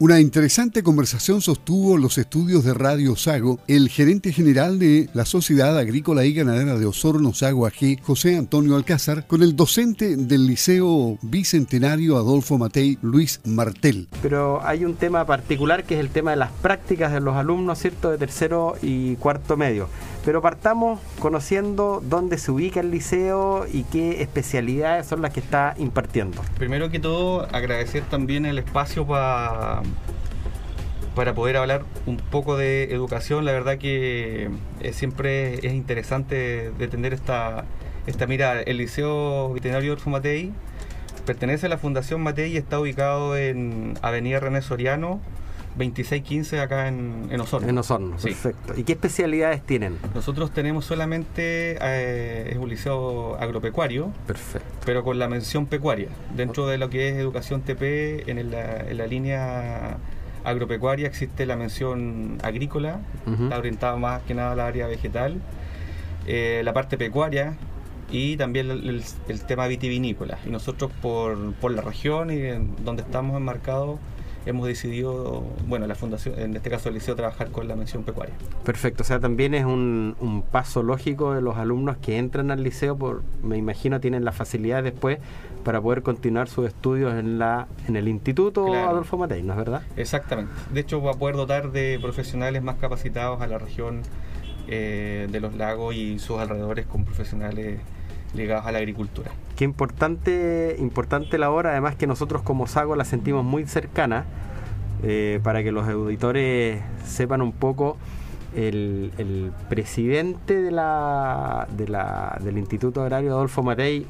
Una interesante conversación sostuvo los estudios de Radio Sago el gerente general de la Sociedad Agrícola y Ganadera de Osorno Sago AG, José Antonio Alcázar, con el docente del Liceo Bicentenario Adolfo Matei, Luis Martel. Pero hay un tema particular que es el tema de las prácticas de los alumnos, ¿cierto?, de tercero y cuarto medio. Pero partamos conociendo dónde se ubica el liceo y qué especialidades son las que está impartiendo. Primero que todo, agradecer también el espacio para para poder hablar un poco de educación. La verdad que eh, siempre es interesante de tener esta, esta mirada. El Liceo Veterinario Orfo Matei pertenece a la Fundación Matei y está ubicado en Avenida René Soriano, 2615 acá en, en Osorno. En Osorno, perfecto. ¿Y qué especialidades tienen? Nosotros tenemos solamente, eh, es un liceo agropecuario, perfecto. pero con la mención pecuaria. Dentro de lo que es educación TP, en la, en la línea agropecuaria existe la mención agrícola, está orientada más que nada al área vegetal, eh, la parte pecuaria y también el, el, tema vitivinícola. Y nosotros por, por la región y en donde estamos enmarcados, hemos decidido, bueno, la fundación, en este caso el liceo, trabajar con la mención pecuaria. Perfecto, o sea, también es un, un paso lógico de los alumnos que entran al liceo, por, me imagino tienen la facilidad después para poder continuar sus estudios en la en el Instituto Adolfo Matei, ¿no es verdad? Exactamente. De hecho, va a poder dotar de profesionales más capacitados a la región eh, de los lagos y sus alrededores con profesionales ligados a la agricultura. Qué importante, importante la hora, además que nosotros como Sago la sentimos muy cercana, eh, para que los auditores sepan un poco, el, presidente de la, de la, del Instituto Agrario Adolfo Matei,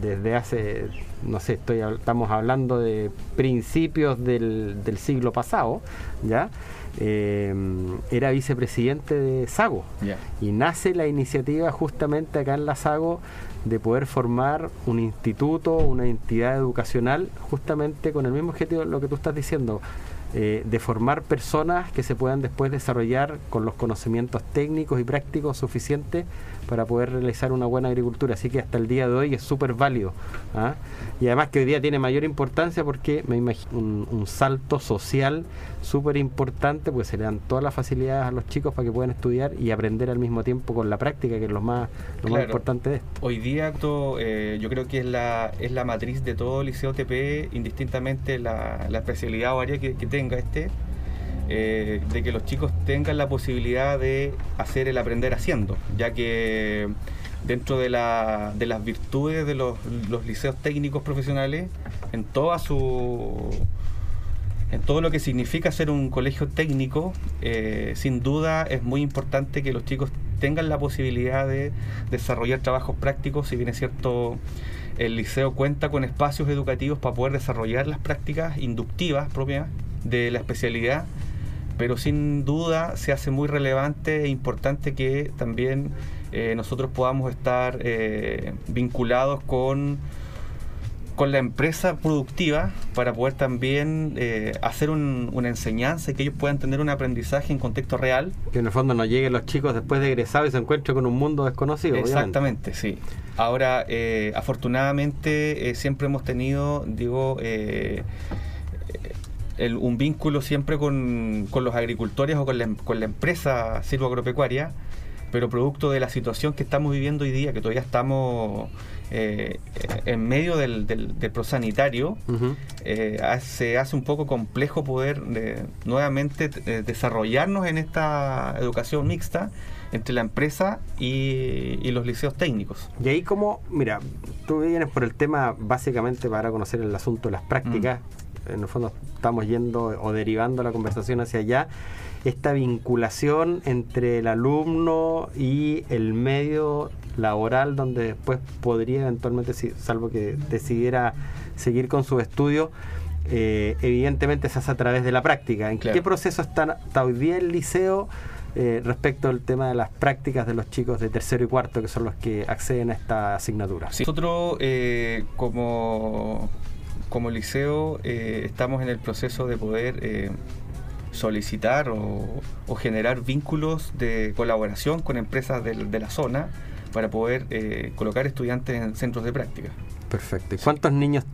desde hace, no sé, estoy, estamos hablando de principios del, del siglo pasado, ¿ya? Eh, era vicepresidente de Sago. Y nace la iniciativa justamente acá en la Sago de poder formar un instituto, una entidad educacional, justamente con el mismo objetivo, lo que tú estás diciendo, eh, de formar personas que se puedan después desarrollar con los conocimientos técnicos y prácticos suficientes para poder realizar una buena agricultura. Así que hasta el día de hoy es súper válido. ¿ah? Y además que hoy día tiene mayor importancia porque me imagino un, salto social súper importante, pues se le dan todas las facilidades a los chicos para que puedan estudiar y aprender al mismo tiempo con la práctica, que es lo más, lo más importante de esto. Hoy día eh, yo creo que es la, es la matriz de todo liceo TP, indistintamente la, especialidad o área que, que tenga este eh, de que los chicos tengan la posibilidad de hacer el aprender haciendo, ya que dentro de, la, de las virtudes de los, liceos técnicos profesionales, en toda su en todo lo que significa ser un colegio técnico, eh, sin duda es muy importante que los chicos tengan la posibilidad de desarrollar trabajos prácticos, si bien es cierto, el liceo cuenta con espacios educativos para poder desarrollar las prácticas inductivas propias de la especialidad, pero sin duda se hace muy relevante e importante que también eh, nosotros podamos estar eh, vinculados con, con la empresa productiva para poder también eh, hacer una enseñanza y que ellos puedan tener un aprendizaje en contexto real. Que en el fondo no lleguen los chicos después de egresar y se encuentren con un mundo desconocido. Exactamente, sí. Ahora, afortunadamente, siempre hemos tenido, digo, un vínculo siempre con, los agricultores o con la, con la empresa silvoagropecuaria, pero producto de la situación que estamos viviendo hoy día, que todavía estamos eh, en medio del, del, prosanitario, eh, se hace un poco complejo poder eh, nuevamente desarrollarnos en esta educación mixta entre la empresa y, y, los liceos técnicos. Y ahí como, mira, tú vienes por el tema básicamente para conocer el asunto de las prácticas, mm. En el fondo estamos yendo o derivando la conversación hacia allá, esta vinculación entre el alumno y el medio laboral donde después podría eventualmente, salvo que decidiera seguir con su estudio, eh, evidentemente se hace a través de la práctica. ¿En qué proceso está, hoy día el liceo eh, respecto al tema de las prácticas de los chicos de tercero y cuarto, que son los que acceden a esta asignatura? Nosotros, eh, como como liceo eh, estamos en el proceso de poder eh, solicitar o, generar vínculos de colaboración con empresas de, la zona para poder eh, colocar estudiantes en centros de práctica. Perfecto. ¿Y cuántos niños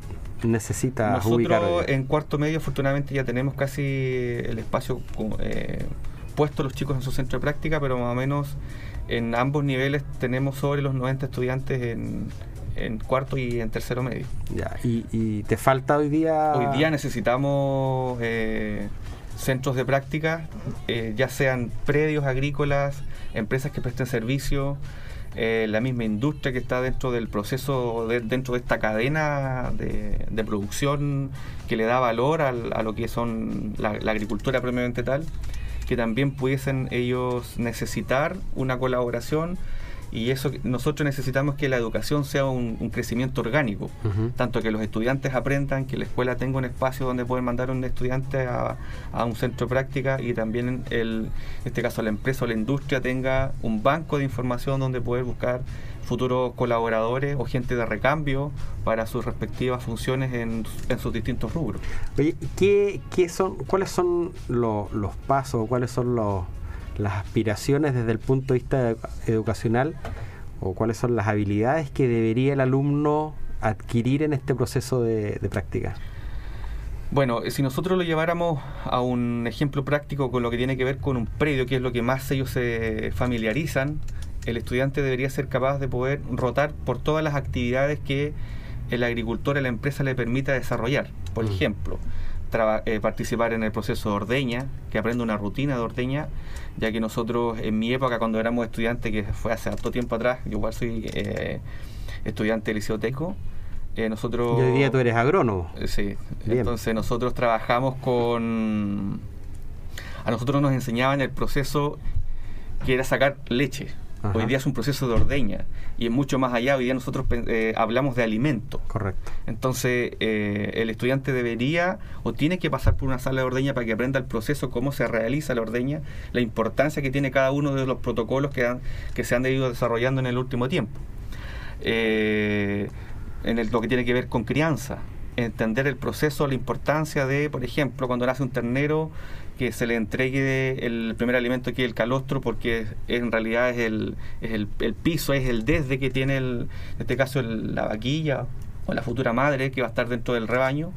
necesita Nosotros en cuarto medio afortunadamente ya tenemos casi el espacio puesto los chicos en su centro de práctica, pero más o menos en ambos niveles tenemos sobre los 90 estudiantes en, cuarto y en tercero medio. Ya, ¿y, te falta hoy día? Hoy día necesitamos eh, centros de práctica, eh, ya sean predios agrícolas, empresas que presten servicio, eh, la misma industria que está dentro del proceso, dentro de esta cadena de, producción que le da valor a lo que son la, la agricultura propiamente tal, que también pudiesen ellos necesitar una colaboración y eso nosotros necesitamos que la educación sea un, crecimiento orgánico, tanto que los estudiantes aprendan, que la escuela tenga un espacio donde pueden mandar a un estudiante a, un centro de práctica y también el, en este caso la empresa o la industria tenga un banco de información donde poder buscar futuros colaboradores o gente de recambio para sus respectivas funciones en, sus distintos rubros. Oye, ¿qué, son, ¿cuáles son los, los pasos, cuáles son los las aspiraciones desde el punto de vista educacional o cuáles son las habilidades que debería el alumno adquirir en este proceso de, práctica? Bueno, si nosotros lo lleváramos a un ejemplo práctico con lo que tiene que ver con un predio, que es lo que más ellos se familiarizan, el estudiante debería ser capaz de poder rotar por todas las actividades que el agricultor, la empresa le permita desarrollar. Por mm. Eh, participar en el proceso de ordeña, que aprenda una rutina de ordeña, ya que nosotros en mi época cuando éramos estudiantes, que fue hace harto tiempo atrás, yo igual soy eh, estudiante de liceo teco, eh, nosotros... Yo diría tú eres agrónomo. sí, entonces nosotros trabajamos con... A nosotros nos enseñaban el proceso que era sacar leche. Hoy día es un proceso de ordeña y es mucho más allá. Hoy día nosotros eh, hablamos de alimento. Correcto. Entonces, eh, el estudiante debería o tiene que pasar por una sala de ordeña para que aprenda el proceso, cómo se realiza la ordeña, la importancia que tiene cada uno de los protocolos que, han, que se han ido desarrollando en el último tiempo. Eh, en el, lo que tiene que ver con crianza, entender el proceso, la importancia de, por ejemplo, cuando nace un ternero, que se le entregue el primer alimento que es el calostro, porque en realidad es el, es el, piso, es el desde que tiene, el, en este caso, la vaquilla o la futura madre que va a estar dentro del rebaño.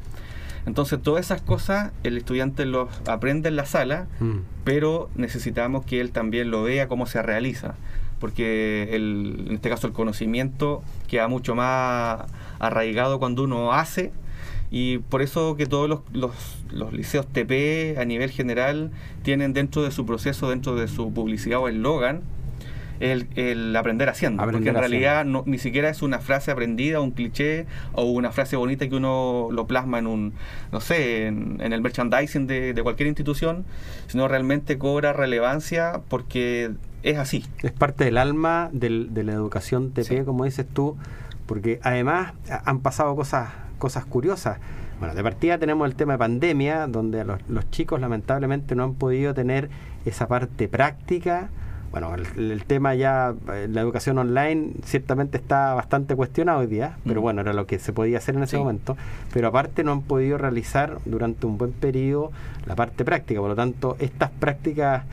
Entonces, todas esas cosas el estudiante los aprende en la sala, mm. pero necesitamos que él también lo vea cómo se realiza, porque el, en este caso el conocimiento queda mucho más arraigado cuando uno hace y por eso que todos los, los, liceos TP a nivel general tienen dentro de su proceso, dentro de su publicidad o eslogan, el, el, aprender haciendo. porque en realidad no, ni siquiera es una frase aprendida, un cliché o una frase bonita que uno lo plasma en un, no sé, en, el merchandising de, de, cualquier institución, sino realmente cobra relevancia porque es así. Es parte del alma del, de la educación TP, como dices tú, porque además han pasado cosas cosas curiosas. Bueno, de partida tenemos el tema de pandemia, donde los, chicos lamentablemente no han podido tener esa parte práctica. Bueno, el, tema ya, eh, la educación online ciertamente está bastante cuestionado hoy día, pero mm. bueno, era lo que se podía hacer en ese momento. Pero aparte no han podido realizar durante un buen periodo la parte práctica. Por lo tanto, estas prácticas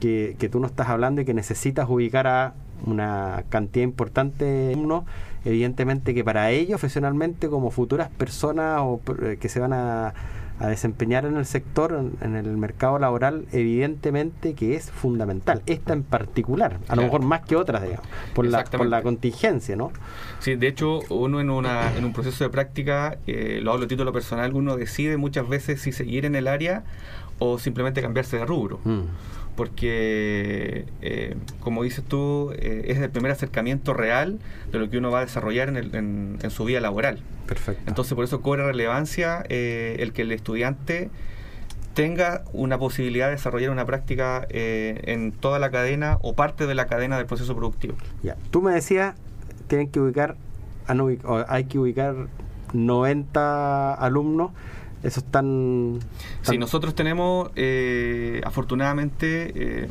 que, que tú nos estás hablando y que necesitas ubicar a una cantidad importante de alumnos evidentemente que para ellos profesionalmente como futuras personas o, eh, que se van a, desempeñar en el sector, en, el mercado laboral, evidentemente que es fundamental. Esta en particular, a lo mejor más que otras, digamos, por la, por la contingencia, ¿no? Sí, de hecho, uno en, una, en un proceso de práctica, eh, lo hablo a título personal, uno decide muchas veces si seguir en el área o simplemente cambiarse de rubro. Mm porque, eh, como dices tú, eh, es el primer acercamiento real de lo que uno va a desarrollar en, su vida laboral. Perfecto. Entonces, por eso cobra relevancia eh, el que el estudiante tenga una posibilidad de desarrollar una práctica en toda la cadena o parte de la cadena del proceso productivo. Ya. Tú me decías, tienen que ubicar, hay que ubicar 90 alumnos eso están... Sí, nosotros tenemos eh, afortunadamente eh,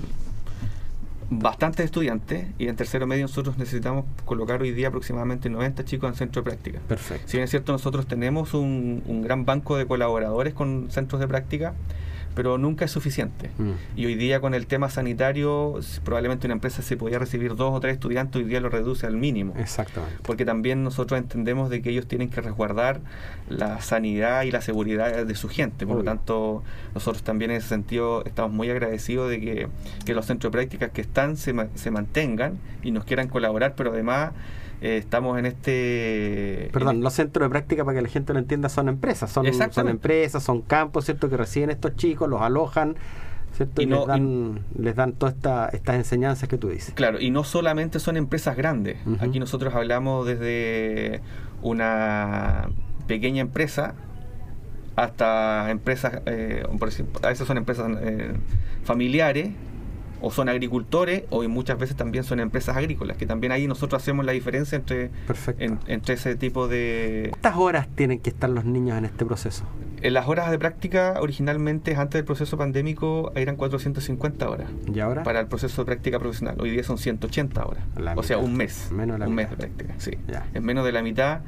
bastantes estudiantes y en tercero medio nosotros necesitamos colocar hoy día aproximadamente 90 chicos en centro de práctica. Perfecto. Si bien es cierto, nosotros tenemos un, gran banco de colaboradores con centros de práctica, pero nunca es suficiente. Mm. Y hoy día con el tema sanitario, probablemente una empresa se podía recibir dos o tres estudiantes, hoy día lo reduce al mínimo. Exactamente. Porque también nosotros entendemos de que ellos tienen que resguardar la sanidad y la seguridad de su gente. Por lo tanto, nosotros también en ese sentido estamos muy agradecidos de que, que los centros de prácticas que están se mantengan y nos quieran colaborar, pero además eh, estamos en este... Perdón, en- los centros de práctica, para que la gente lo entienda, son empresas. Son, son empresas, son campos, ¿cierto? Que reciben estos chicos, los alojan, ¿cierto? Y, Y no- les, dan, les dan todas esta, estas enseñanzas que tú dices. Claro, y no solamente son empresas grandes. Aquí nosotros hablamos desde una pequeña empresa hasta empresas, eh, por ejemplo, a veces son empresas eh, familiares o son agricultores o muchas veces también son empresas agrícolas, que también ahí nosotros hacemos la diferencia entre, en- entre ese tipo de... ¿Cuántas horas tienen que estar los niños en este proceso? En las horas de práctica originalmente antes del proceso pandémico eran 450 horas ¿Y ahora? para el proceso de práctica profesional. Hoy día son 180 horas. La o sea, un mes. Menos la un mitad. mes de práctica, sí. Ya. Es menos de la mitad.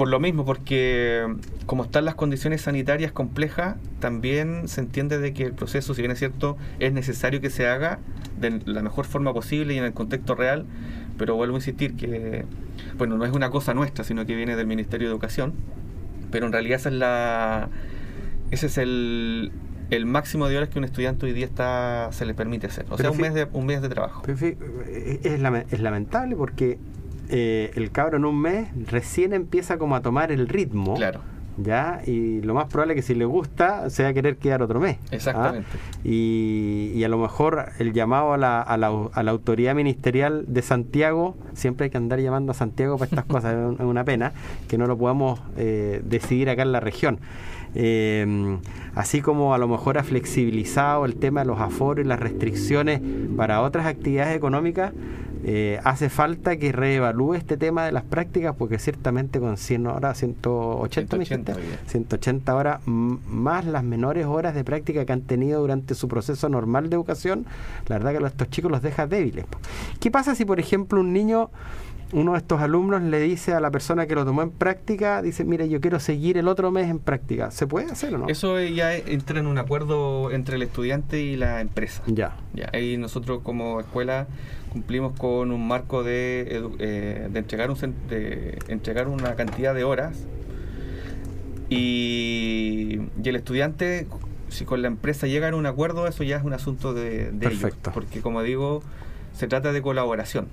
Por lo mismo, porque como están las condiciones sanitarias complejas, también se entiende de que el proceso, si bien es cierto, es necesario que se haga de la mejor forma posible y en el contexto real, pero vuelvo a insistir que, bueno, no es una cosa nuestra, sino que viene del Ministerio de Educación, pero en realidad esa es la, ese es el, el máximo de horas que un estudiante hoy día está se le permite hacer. O Pero sea, un mes de, un mes de trabajo. Es lamentable porque eh, el cabro en un mes recién empieza como a tomar el ritmo. Claro. ¿Ya? Y lo más probable es que si le gusta, se va a querer quedar otro mes. ¿ah? Exactamente. Y, y a lo mejor el llamado a la, a, la, a la autoridad ministerial de Santiago, siempre hay que andar llamando a Santiago para estas cosas, es un- es una pena que no lo podamos eh, decidir acá en la región. Eh, así como a lo mejor ha flexibilizado el tema de los aforos y las restricciones para otras actividades económicas, eh, hace falta que reevalúe este tema de las prácticas porque ciertamente con 100 horas, 180, me 180 dijiste? bien. 180 horas más las menores horas de práctica que han tenido durante su proceso normal de educación, la verdad que a estos chicos los deja débiles. ¿Qué pasa si, por ejemplo, un niño, uno de estos alumnos le dice a la persona que lo tomó en práctica, dice, mire, yo quiero seguir el otro mes en práctica? ¿Se puede hacer o no? Eso ya entra en un acuerdo entre el estudiante y la empresa. Ya. Ya, ahí nosotros como escuela cumplimos con un marco de, eh, de entregar un cen- de entregar una cantidad de horas y, y el estudiante si con la empresa llegan a un acuerdo eso ya es un asunto de, de ellos, Perfecto. porque como digo se trata de colaboración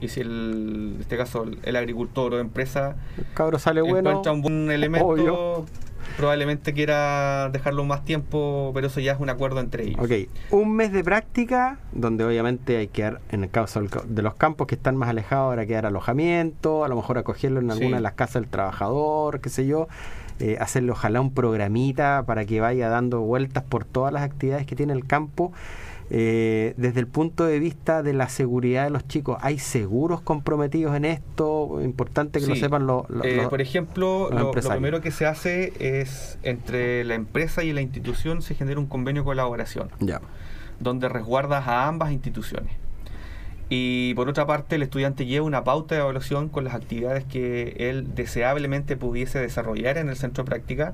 y si el, en este caso el agricultor o empresa cabro sale bueno. encuentra un buen elemento obvio. probablemente quiera dejarlo más tiempo pero eso ya es un acuerdo entre ellos Ok, un mes de práctica, donde obviamente hay que dar, en el caso de los campos que están más alejados, ahora que dar alojamiento, a lo mejor acogerlo en Sí. alguna de las casas del trabajador, qué sé yo, eh, hacerle ojalá un programita para que vaya dando vueltas por todas las actividades que tiene el campo. Eh, desde el punto de vista de la seguridad de los chicos, ¿hay seguros comprometidos en esto? Importante que lo sepan los... Eh, los- por ejemplo, lo, lo primero que se hace es entre la empresa y la institución se genera un convenio de colaboración, Ya. donde resguardas a ambas instituciones. Y por otra parte, el estudiante lleva una pauta de evaluación con las actividades que él deseablemente pudiese desarrollar en el centro de práctica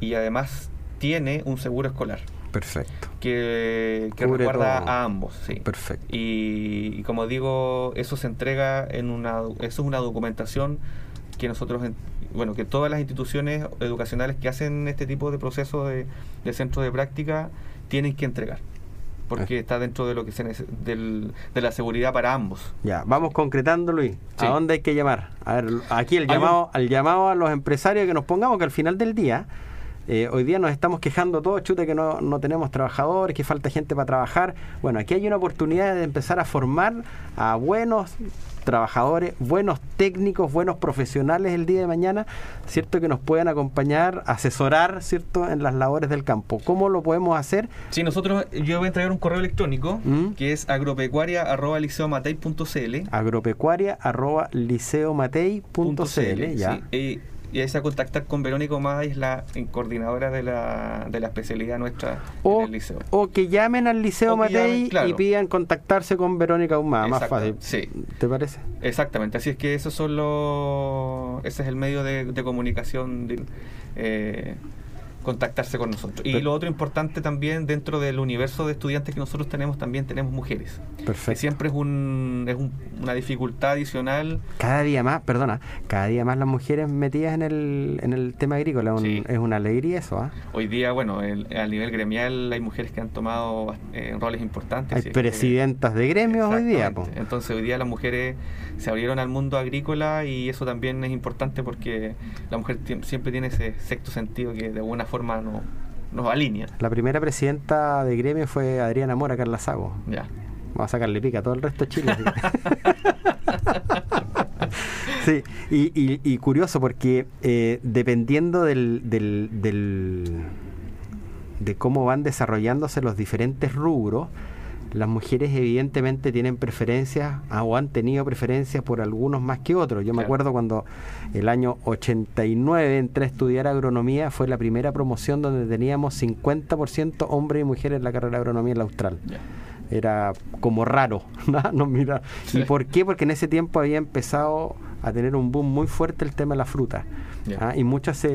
y además tiene un seguro escolar Perfecto. que, que todo. a ambos. Sí. Perfecto. Y, y como digo, eso se entrega en una, eso es una documentación que nosotros, en- bueno, que todas las instituciones educacionales que hacen este tipo de procesos de, de centros de práctica tienen que entregar, porque está dentro de lo que se del, de la seguridad para ambos. Ya, vamos concretando, Luis. ¿A dónde hay que llamar? A ver, aquí el llamado, al llamado a los empresarios que nos pongamos que al final del día, eh, hoy día nos estamos quejando todos, chute, que no, no tenemos trabajadores, que falta gente para trabajar. Bueno, aquí hay una oportunidad de empezar a formar a buenos trabajadores, buenos técnicos, buenos profesionales el día de mañana, ¿cierto? Que nos puedan acompañar, asesorar, ¿cierto? En las labores del campo. ¿Cómo lo podemos hacer? Sí, nosotros, yo voy a entregar un correo electrónico ¿Mm? que es agropecuaria.liceomatei.cl agropecuaria arroba liceomatei.cl ya. sí. y, y es a contactar con Verónica Omada, y es la coordinadora de la, de la especialidad nuestra o, en el liceo. o que llamen al Liceo Matei llamen, claro. y pidan contactarse con Verónica Humada, más fácil. sí. ¿Te parece? Exactamente, así es que esos son los, ese es el medio de, de comunicación de- eh, contactarse con nosotros. Y lo otro importante también, dentro del universo de estudiantes que nosotros tenemos, también tenemos mujeres. Perfecto. Que siempre es, un, es una dificultad adicional. Cada día más, perdona, cada día más las mujeres metidas en el, en el tema agrícola. Es una alegría eso. ¿ah? Hoy día, bueno, a nivel gremial hay mujeres que han tomado eh, roles importantes. Hay presidentas de gremios hoy día. Entonces hoy día las mujeres se abrieron al mundo agrícola y eso también es importante porque la mujer siempre tiene ese sexto sentido que de alguna forma no, nos alinea. La primera presidenta de gremio fue Adriana Mora Carla Sago. Ya. Vamos a sacarle pica a todo el resto de Chile. sí, y, curioso porque eh, dependiendo del, del, del, de cómo van desarrollándose los diferentes rubros, las mujeres evidentemente tienen preferencias o han tenido preferencias por algunos más que otros. Yo me acuerdo cuando el año 89 entré a estudiar agronomía, fue la primera promoción donde teníamos 50% hombres y mujeres en la carrera de agronomía en la Austral. Era como raro, ¿no? mira. ¿Y por qué? Porque en ese tiempo había empezado a tener un boom muy fuerte el tema de la fruta. ¿ah? y muchas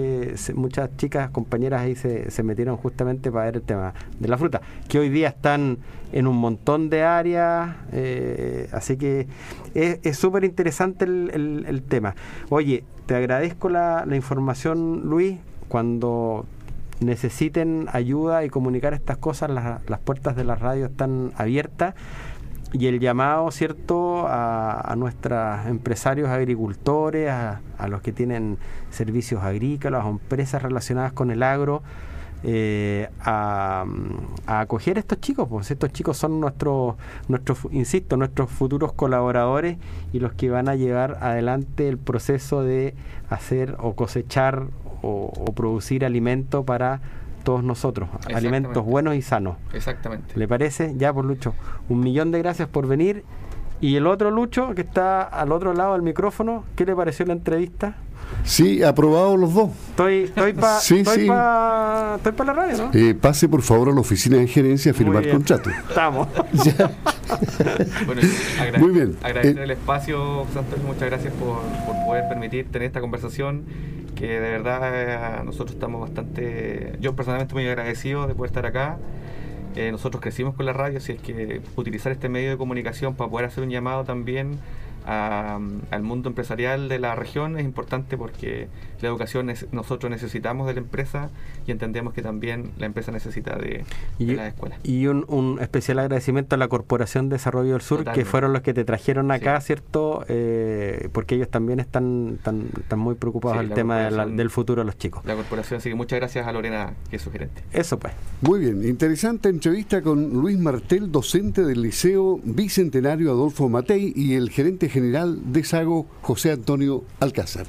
muchas chicas, compañeras ahí se, se, metieron justamente para ver el tema de la fruta, que hoy día están en un montón de áreas, eh, así que es súper interesante el, el, tema. Oye, te agradezco la, la información, Luis, cuando necesiten ayuda y comunicar estas cosas, las, las puertas de la radio están abiertas y el llamado, ¿cierto?, a, nuestros empresarios agricultores, a, los que tienen servicios agrícolas o empresas relacionadas con el agro, eh, a, acoger a estos chicos, pues estos chicos son nuestros, nuestros, insisto, nuestros futuros colaboradores y los que van a llevar adelante el proceso de hacer o cosechar o producir alimento para todos nosotros, alimentos buenos y sanos. Exactamente. ¿Le parece? Ya, por Lucho, un millón de gracias por venir. Y el otro Lucho, que está al otro lado del micrófono, ¿qué le pareció la entrevista? Sí, aprobado los dos. Estoy, estoy para sí, estoy la radio, ¿no? Eh, pase por favor a la oficina de gerencia a firmar contrato. Estamos. bueno, Muy bien. Agradecer eh, el espacio, Santos, muchas gracias por, por poder permitir tener esta conversación que de verdad eh, nosotros estamos bastante, yo personalmente muy agradecido de poder estar acá. Eh, nosotros crecimos con la radio, así es que utilizar este medio de comunicación para poder hacer un llamado también al mundo empresarial de la región es importante porque la educación es, nosotros necesitamos de la empresa y entendemos que también la empresa necesita de, la escuela. Y un, especial agradecimiento a la Corporación de Desarrollo del Sur, que fueron los que te trajeron acá, ¿cierto? Eh, porque ellos también están, están, muy preocupados del tema del futuro de los chicos. La corporación, así que muchas gracias a Lorena, que es su gerente. Eso pues. Muy bien, interesante entrevista con Luis Martel, docente del Liceo Bicentenario Adolfo Matei y el gerente general de Sago, José Antonio Alcázar.